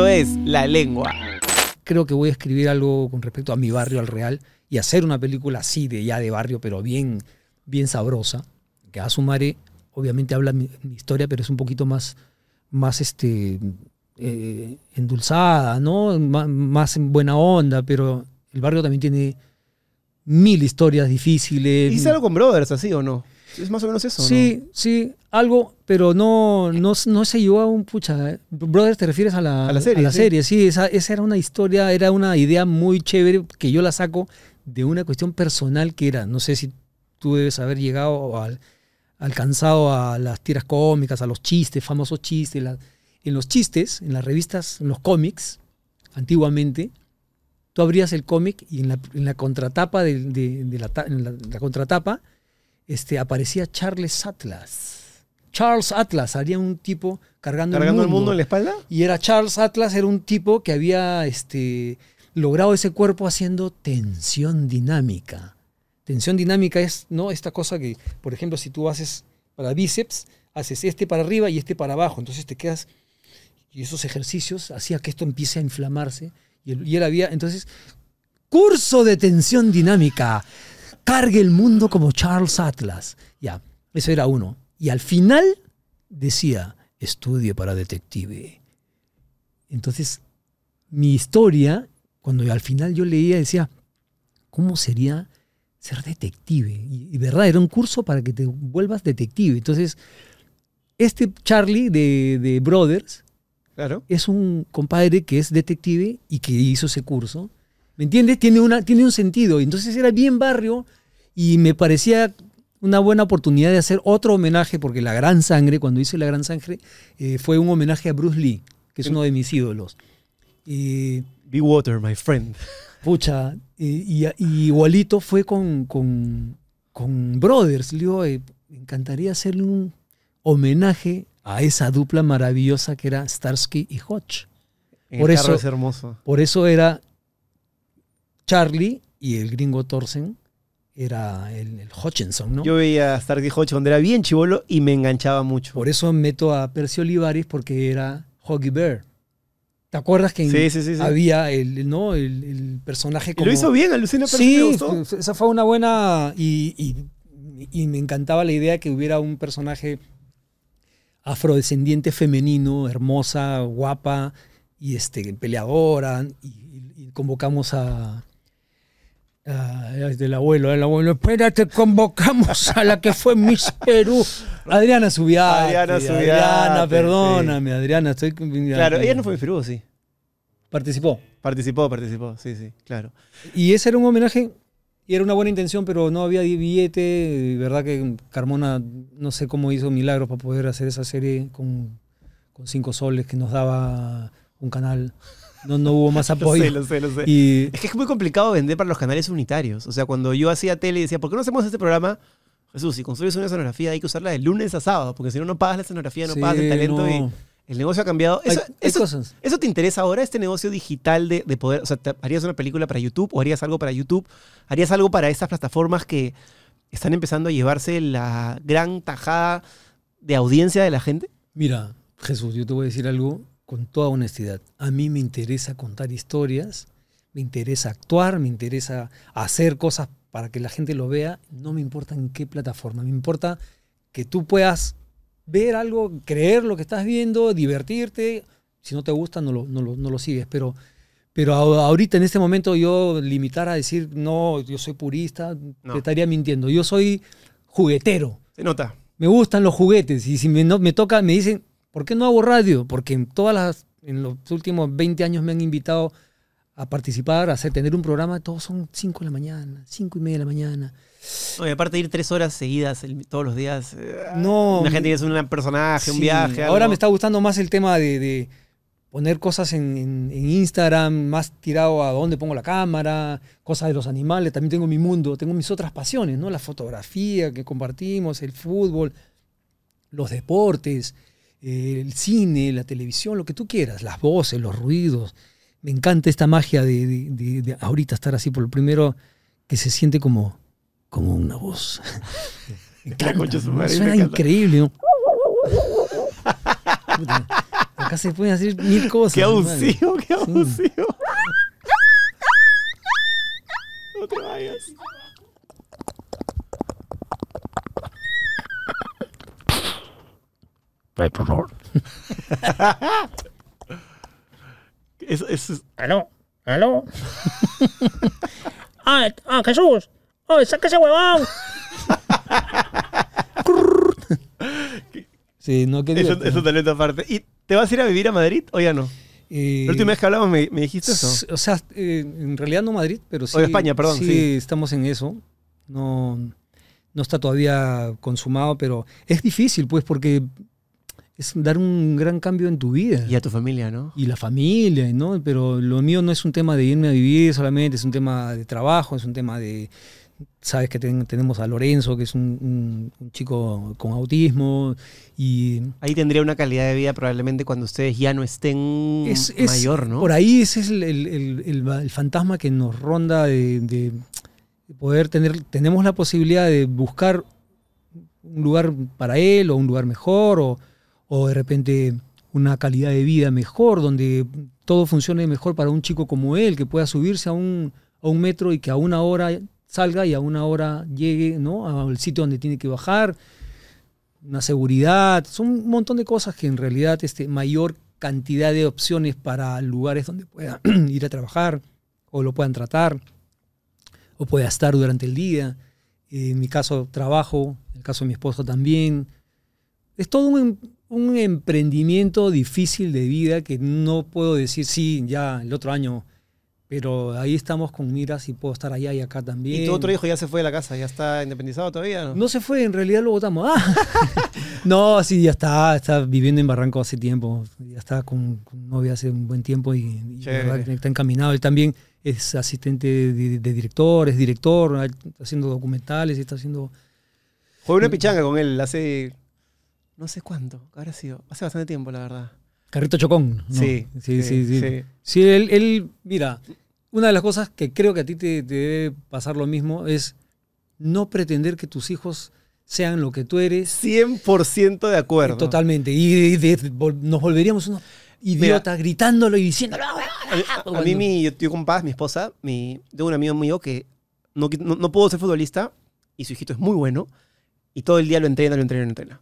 Esto es La Lengua. Creo que voy a escribir algo con respecto a mi barrio, al Real, y hacer una película así, de ya de barrio, pero bien, bien sabrosa. Que a Sumare, obviamente habla mi, mi historia, pero es un poquito más, más este, eh, endulzada, ¿no? Má- más en buena onda, pero el barrio también tiene mil historias difíciles. ¿Hiciste algo con Brothers, así o no? Es más o menos eso, ¿no? Sí, sí, algo, pero no, no, no se llevó a un pucha. eh. Brothers, ¿te refieres a la, A la serie, sí. serie? Sí, esa, esa era una historia, era una idea muy chévere que yo la saco de una cuestión personal que era, no sé si tú debes haber llegado al alcanzado a las tiras cómicas, a los chistes, famosos chistes. la- en los chistes, en las revistas, en los cómics, antiguamente, tú abrías el cómic y en la, en la contratapa de, de- de la, ta- en la- la contratapa este, aparecía Charles Atlas. Charles Atlas, haría un tipo cargando, ¿Cargando el el mundo. mundo en la espalda? Y era Charles Atlas, era un tipo que había este, logrado ese cuerpo haciendo tensión dinámica. Tensión dinámica es ¿no? esta cosa que, por ejemplo, si tú haces para bíceps, haces este para arriba y este para abajo. Entonces te quedas. Y esos ejercicios hacía que esto empiece a inflamarse. Y él, y él había. Entonces, curso de tensión dinámica. Cargue el mundo como Charles Atlas. Ya, eso era uno. Y al final decía, estudie para detective. Entonces, mi historia, cuando al final yo leía, decía, ¿cómo sería ser detective? Y, y verdad, era un curso para que te vuelvas detective. Entonces, este Charlie de, de Brothers Claro. es un compadre que es detective y que hizo ese curso. ¿Me entiendes? Tiene, una, tiene un sentido. Entonces era bien barrio y me parecía una buena oportunidad de hacer otro homenaje, porque La Gran Sangre, cuando hice La Gran Sangre, eh, fue un homenaje a Bruce Lee, que es uno de mis ídolos. Y, Be water, my friend. pucha, y, y- y igualito fue con, con, con Brothers. Le digo, eh, me encantaría hacerle un homenaje a esa dupla maravillosa que era Starsky y Hodge. En Por el carro eso- es hermoso. Por eso era Charlie y el gringo Thorsen era el, el Hutchinson, ¿no? Yo veía a Starkey Hodge cuando era bien chivolo y me enganchaba mucho. Por eso meto a Percy Olivares porque era Hoggy Bear. ¿Te acuerdas que en- Sí, sí, sí, sí. había el, ¿no? el, el personaje como... lo hizo bien, alucina, Sí, esa fue una buena... Y, y- y me encantaba la idea que hubiera un personaje afrodescendiente femenino, hermosa, guapa, y este, peleadora, y convocamos a... a- del abuelo, el abuelo, espérate, convocamos a la que fue Miss Perú, Adriana Subiati. Adriana Subiati, Adriana, perdóname, Adriana, estoy... Claro, ella no fue en Perú, sí. Participó. Participó, participó, sí, sí, claro. Y ese era un homenaje y era una buena intención, pero no había billete. Verdad que Carmona no sé cómo hizo milagros para poder hacer esa serie con, con cinco soles que nos daba un canal. No, no hubo más Lo apoyo. sé, lo sé, lo sé. Y Es que es muy complicado vender para los canales unitarios. O sea, cuando yo hacía tele y decía, ¿por qué no hacemos este programa? Jesús, si construyes una escenografía hay que usarla de lunes a sábado, porque si no, no pagas la escenografía, no sí, pagas el talento no. y el negocio ha cambiado. Eso, hay eso- cosas. ¿eso te interesa ahora, este negocio digital de, de poder? O sea, ¿te- ¿harías una película para YouTube o harías algo para YouTube? ¿Harías algo para estas plataformas que están empezando a llevarse la gran tajada de audiencia de la gente? Mira, Jesús, yo te voy a decir algo con toda honestidad. A mí me interesa contar historias, me interesa actuar, me interesa hacer cosas para que la gente lo vea. No me importa en qué plataforma, me importa que tú puedas ver algo, creer lo que estás viendo, divertirte. Si no te gusta, no lo, no lo, no lo sigues. Pero, pero ahorita, en este momento, yo limitar a decir, no, yo soy purista, No. te estaría mintiendo. Yo soy juguetero Se nota. me gustan los juguetes y si me, no- me toca, me dicen, ¿por qué no hago radio? Porque en todas las, en los últimos 20 años me han invitado a participar, a hacer, tener un programa, todos son 5 de la mañana, 5 y media de la mañana. No, y aparte de ir tres horas seguidas el- todos los días. eh, No. La gente es un personaje, un viaje. Ahora me está gustando más el tema de, de poner cosas en, en- en Instagram, más tirado a dónde pongo la cámara, cosas de los animales. También tengo mi mundo, tengo mis otras pasiones, ¿no? La fotografía que compartimos, el fútbol, los deportes, el cine, la televisión, lo que tú quieras, las voces, los ruidos. Me encanta esta magia de, de- de- de ahorita estar así por lo primero que se siente como, como una voz. Suena increíble. ¿no? Puta, Acá se pueden hacer mil cosas. Qué abusivo, qué abusivo. No te vayas. Ay, por favor. Eso, eso es- ¿Aló? ¿Aló? ¡Ah, ah Jesús! ¡Oh, saca ese huevón! Sí, no, qué es, un, divertido. es un talento aparte. ¿Y te vas a ir a vivir a Madrid o ya no? Eh, La última vez que hablamos me, me dijiste eso. O sea, eh, en realidad no Madrid, pero sí. de España, perdón, Sí, sí. estamos en eso. No, no está todavía consumado, pero es difícil, pues, porque es dar un gran cambio en tu vida. Y a tu familia, ¿no? y la familia, ¿no? Pero lo mío no es un tema de irme a vivir solamente, es un tema de trabajo, es un tema de, sabes que ten- tenemos a Lorenzo, que es un, un- un chico con autismo, y Ahí tendría una calidad de vida probablemente cuando ustedes ya no estén es, es- mayor, ¿no? Por ahí ese es el, el- el- el- el fantasma que nos ronda de, de poder tener, tenemos la posibilidad de buscar un lugar para él o un lugar mejor o, o de repente una calidad de vida mejor, donde todo funcione mejor para un chico como él, que pueda subirse a un, a un metro y que a una hora salga y a una hora llegue ¿no? al sitio donde tiene que bajar, una seguridad, son un montón de cosas que en realidad este, mayor cantidad de opciones para lugares donde pueda ir a trabajar o lo puedan tratar o pueda estar durante el día. En mi caso, trabajo, en el caso de mi esposo también. Es todo un, un emprendimiento difícil de vida que no puedo decir, sí, ya el otro año, pero ahí estamos con miras y puedo estar allá y acá también. Y tu otro hijo ya se fue de la casa, ya está independizado todavía, ¿no? No se fue, en realidad lo votamos. Ah. no, sí, ya está, está viviendo en Barranco hace tiempo. Ya está con, con novia hace un buen tiempo y, y está encaminado. Él también es asistente de, de director, es director, está haciendo documentales, está haciendo... Jugué una pichanga con él hace. No sé cuánto, habrá sido. Hace bastante tiempo, la verdad. Carrito Chocón. ¿no? Sí, sí, sí. sí. sí. Sí, él, él, mira, una de las cosas que creo que a ti te, te debe pasar lo mismo es no pretender que tus hijos sean lo que tú eres 100% de acuerdo. Totalmente. Y de- de- vol- nos volveríamos unos idiotas gritándolo y diciéndolo. A, a mí, mi, yo, yo con Paz, mi esposa, mi, tengo un amigo mío que no, no, no pudo ser futbolista y su hijito es muy bueno y todo el día lo entrena, lo entrena, lo entrena.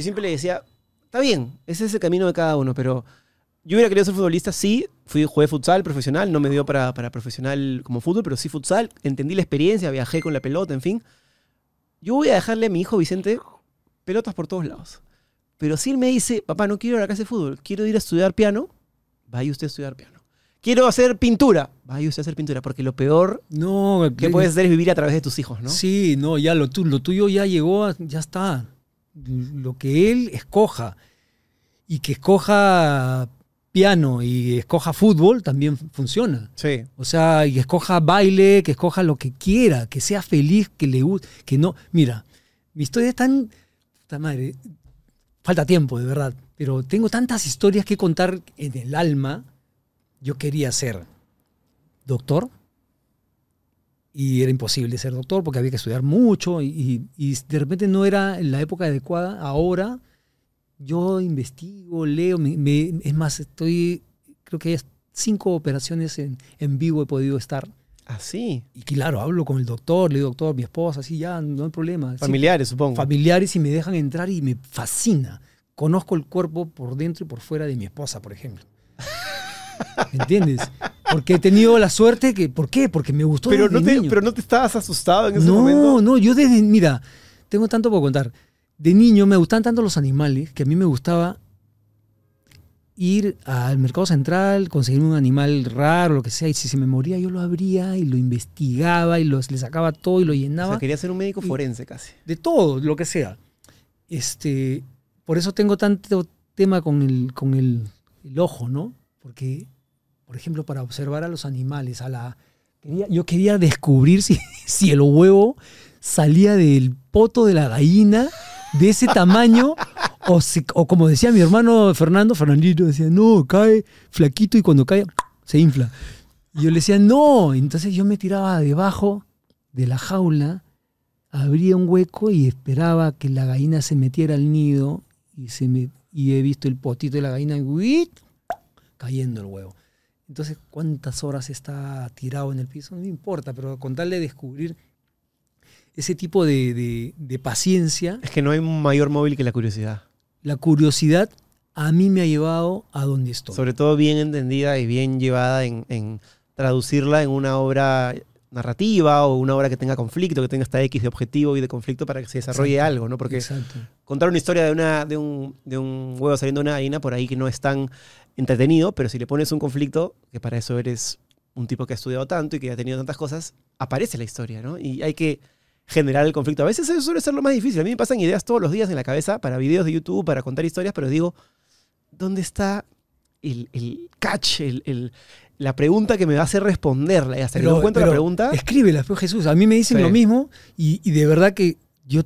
Yo siempre le decía, está bien, ese es el camino de cada uno, pero yo hubiera querido ser futbolista, sí, fui, jugué futsal profesional, no me dio para, para profesional como fútbol, pero sí futsal, entendí la experiencia, viajé con la pelota, en fin. Yo voy a dejarle a mi hijo Vicente pelotas por todos lados. Pero si él me dice, papá, no quiero ir a la clase de fútbol, quiero ir a estudiar piano, vaya usted a estudiar piano. Quiero hacer pintura, vaya usted a hacer pintura, porque lo peor No, que puedes hacer es vivir a través de tus hijos, ¿no? Sí, no, ya lo, tu- lo tuyo ya llegó, a- ya está. Lo que él escoja y que escoja piano y escoja fútbol también funciona. Sí. O sea, y escoja baile, que escoja lo que quiera, que sea feliz, que le guste, que no. Mira, mi historia es tan. puta madre, falta tiempo, de verdad. Pero tengo tantas historias que contar en el alma. Yo quería ser doctor. Y era imposible ser doctor porque había que estudiar mucho. Y, y de repente no era la época adecuada. Ahora yo investigo, leo. me- me- es más, estoy. Creo que hay cinco operaciones en, en vivo he podido estar. Así. Y claro, hablo con el doctor, le digo, doctor, mi esposa, así ya, no hay problema. Sí, Familiares, supongo. familiares y me dejan entrar y me fascina. Conozco el cuerpo por dentro y por fuera de mi esposa, por ejemplo. ¿Me entiendes? Porque he tenido la suerte que. ¿Por qué? Porque me gustó. pero, desde no te, niño. pero no te estabas asustado en ese no, momento. no, yo desde. Mira, tengo tanto por contar. De niño me gustaban tanto los animales que a mí me gustaba ir al mercado central, conseguirme un animal raro, lo que sea, y si se me moría yo lo abría y lo investigaba y los, le sacaba todo y lo O llenaba sea, quería ser un médico forense casi. de todo, lo que sea. Este, por eso tengo tanto tema con el, con el, el ojo, ¿no? Porque, por ejemplo, para observar a los animales, a la, yo quería descubrir si, si el huevo salía del poto de la gallina de ese tamaño o, o como decía mi hermano Fernando, Fernandito decía, no, cae flaquito y cuando cae se infla. Y yo le decía, no, entonces yo me tiraba debajo de la jaula abría un hueco y esperaba que la gallina se metiera al nido y se me y he visto el potito de la gallina y ¡uit! cayendo el huevo. Entonces, ¿cuántas horas está tirado en el piso? No me importa, pero con tal de descubrir ese tipo de, de- de paciencia, Es que no hay un mayor móvil que la curiosidad. la curiosidad a mí me ha llevado a donde estoy. Sobre todo bien entendida y bien llevada en, en traducirla en una obra narrativa o una obra que tenga conflicto, que tenga esta X de objetivo y de conflicto para que se desarrolle Exacto. algo, ¿no? Porque Exacto. contar una historia de, una, de, un, de un huevo saliendo de una gallina por ahí que no es tan entretenido, pero si le pones un conflicto, que para eso eres un tipo que ha estudiado tanto y que ha tenido tantas cosas, aparece la historia, ¿no? Y hay que generar el conflicto. A veces eso suele ser lo más difícil. A mí me pasan ideas todos los días en la cabeza para videos de YouTube, para contar historias, pero digo, ¿dónde está el, el catch, el, el- la pregunta que me va a hacer responderla? Y hasta que no encuentro la pero pregunta, Escríbela, pues Jesús. A mí me dicen Sí. lo mismo y, y de verdad que yo.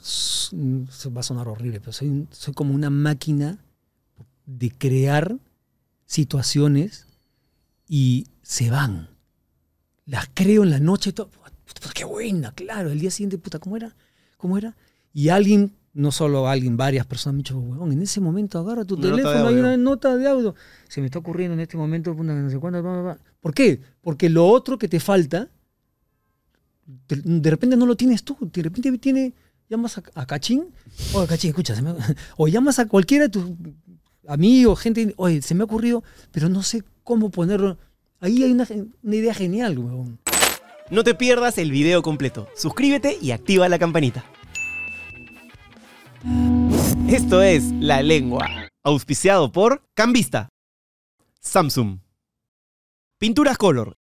se va a sonar horrible, pero soy, soy como una máquina de crear situaciones y se van. Las creo en la noche. todo, puta, qué buena, claro. El día siguiente, puta, ¿cómo era? ¿Cómo era? Y alguien, no solo alguien, varias personas me han dicho, huevón, en ese momento agarra tu Una teléfono, hay una nota de audio. Se me está ocurriendo en este momento, puta, no sé cuándo, bla, bla, bla. ¿Por qué? Porque lo otro que te falta, de, de repente no lo tienes tú. De repente tiene, llamas a, a Cachín, oye Cachín, escucha, me- o llamas a cualquiera de tus amigos, gente, oye, se me ha ocurrido, pero no sé cómo ponerlo. Ahí hay una, una idea genial, huevón. no te pierdas el video completo. Suscríbete y activa la campanita. Esto es La Lengua, auspiciado por Cambista, Samsung, Pinturas Color,